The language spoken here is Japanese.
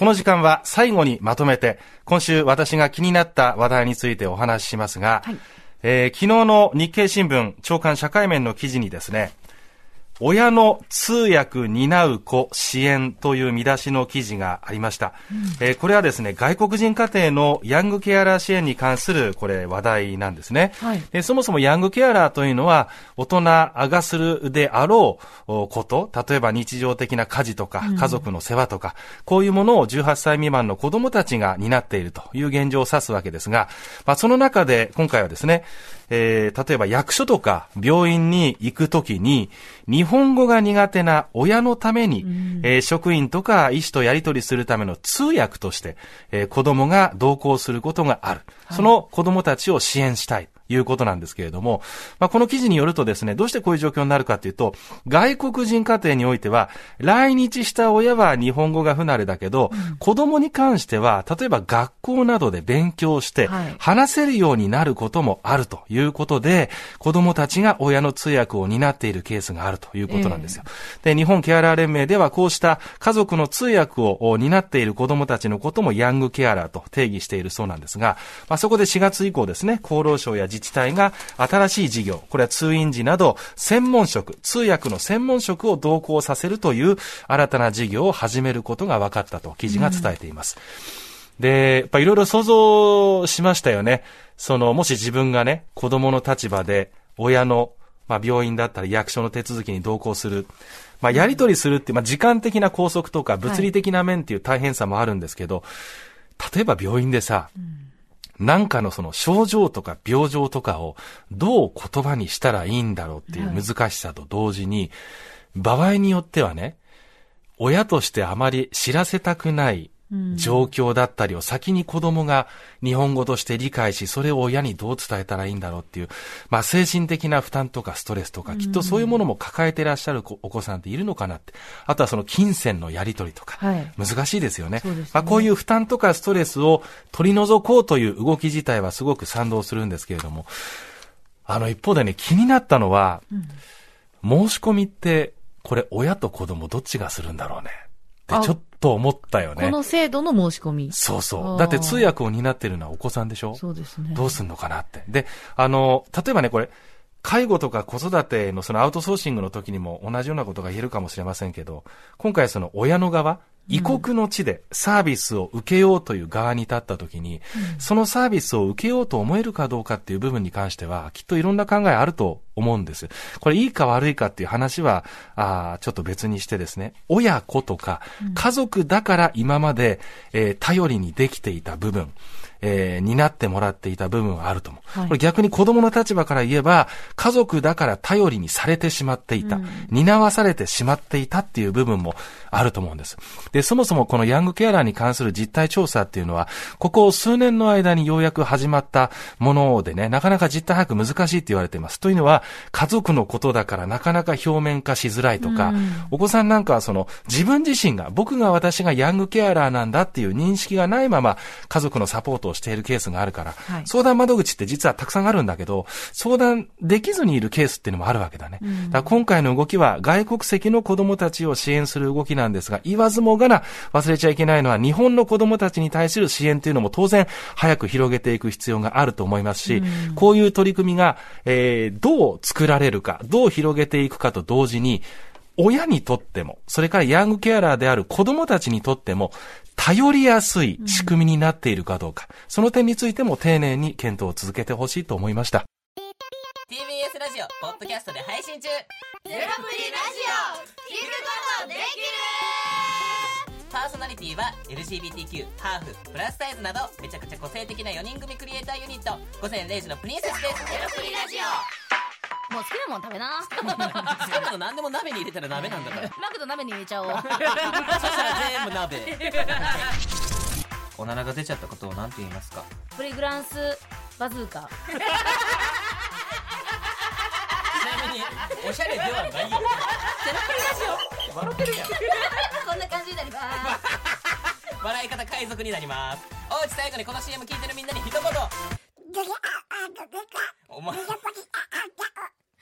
この時間は最後にまとめて、今週私が気になった話題についてお話ししますが、はい、えー、昨日の日経新聞長官社会面の記事にですね、親の通訳担う子支援という見出しの記事がありました。うん、えー、これはですね、外国人家庭のヤングケアラー支援に関するこれ話題なんですね。はい、でそもそもヤングケアラーというのは大人がするであろうこと、例えば日常的な家事とか家族の世話とか、うん、こういうものを18歳未満の子供たちが担っているという現状を指すわけですが、まあ、その中で今回はですね、えー、例えば役所とか病院に行くときに、日本語が苦手な親のために、うん、えー、職員とか医師とやり取りするための通訳として、えー、子供が同行することがある。はい、その子供たちを支援したい。いうことなんですけれども、まあ、この記事によるとですね、どうしてこういう状況になるかというと、外国人家庭においては、来日した親は日本語が不慣れだけど、うん、子供に関しては、例えば学校などで勉強して、話せるようになることもあるということで、子供たちが親の通訳を担っているケースがあるということなんですよ。えー、で、日本ケアラー連盟ではこうした家族の通訳を担っている子供たちのこともヤングケアラーと定義しているそうなんですが、まあ、そこで4月以降ですね、厚労省や自自治体が新しい事業、これは通院時など専門職、通訳の専門職を同行させるという新たな事業を始めることが分かったと記事が伝えています。うん、で、やっぱいろいろ想像しましたよね。その、もし自分がね、子供の立場で親のまあ、病院だったり役所の手続きに同行する。まあ、やり取りするって、まあ、時間的な拘束とか物理的な面っていう大変さもあるんですけど、はい、例えば病院でさ、うんなんかのその症状とか病状とかをどう言葉にしたらいいんだろうっていう難しさと同時に、場合によってはね、親としてあまり知らせたくない状況だったりを先に子供が日本語として理解し、それを親にどう伝えたらいいんだろうっていう、まあ精神的な負担とかストレスとか、きっとそういうものも抱えていらっしゃるお子さんっているのかなって。あとはその金銭のやり取りとか、難しいですよね。まあこういう負担とかストレスを取り除こうという動き自体はすごく賛同するんですけれども、あの一方でね、気になったのは、うん、申し込みって、これ親と子供どっちがするんだろうね。ってちょっと思ったよね。この制度の申し込み。そうそう。だって通訳を担ってるのはお子さんでしょ？そうですね。どうすんのかなって。で、あの、例えばね、これ、介護とか子育てのそのアウトソーシングの時にも同じようなことが言えるかもしれませんけど、今回その親の側、異国の地でサービスを受けようという側に立った時に、うん、そのサービスを受けようと思えるかどうかっていう部分に関しては、きっといろんな考えあると思うんです。これいいか悪いかっていう話は、あちょっと別にしてですね、親子とか家族だから今まで、えー、頼りにできていた部分、えー、担ってもらっていた部分はあると思う。はい、これ逆に子供の立場から言えば、家族だから頼りにされてしまっていた、うん、担わされてしまっていたっていう部分もあると思うんです。で、そもそもこのヤングケアラーに関する実態調査っていうのは、ここ数年の間にようやく始まったものでね、なかなか実態把握難しいって言われています。というのは、家族のことだからなかなか表面化しづらいとか、うん、お子さんなんかはその自分自身が、僕が私がヤングケアラーなんだっていう認識がないまま、家族のサポートをしているケースがあるから、はい、相談窓口って実はたくさんあるんだけど、相談できずにいるケースっていうのもあるわけだね。うん、だ今回の動きは外国籍の子供たちを支援する動きなんですが、言わずもがな忘れちゃいけないのは日本の子供たちに対する支援というのも当然早く広げていく必要があると思いますし、うん、こういう取り組みが、えー、どう作られるか、どう広げていくかと同時に、親にとっても、それからヤングケアラーである子供たちにとっても、頼りやすい仕組みになっているかどうか、うん、その点についても丁寧に検討を続けてほしいと思いました。TBS ラジオ、ポッドキャストで配信中。ゼロプリラジオ、聞くことできる。パーソナリティは LGBTQ、ハーフ、プラスサイズなどめちゃくちゃ個性的な4人組クリエイターユニット。午前0時のプリンセスです。ゼロプリラジオもう好きなもん食べな。好きなの何でも鍋に入れたら鍋なんだから。マクド鍋に入れちゃおう。そしたら全部鍋。おならが出ちゃったことを何て言いますか？プリグランスバズーカ。ちなみにおしゃれではないよ。ゼロプリラジオ。笑ってるやん。こんな感じになります。笑い方海賊になります。おうち最後にこの CM 聞いてるみんなに一言。お前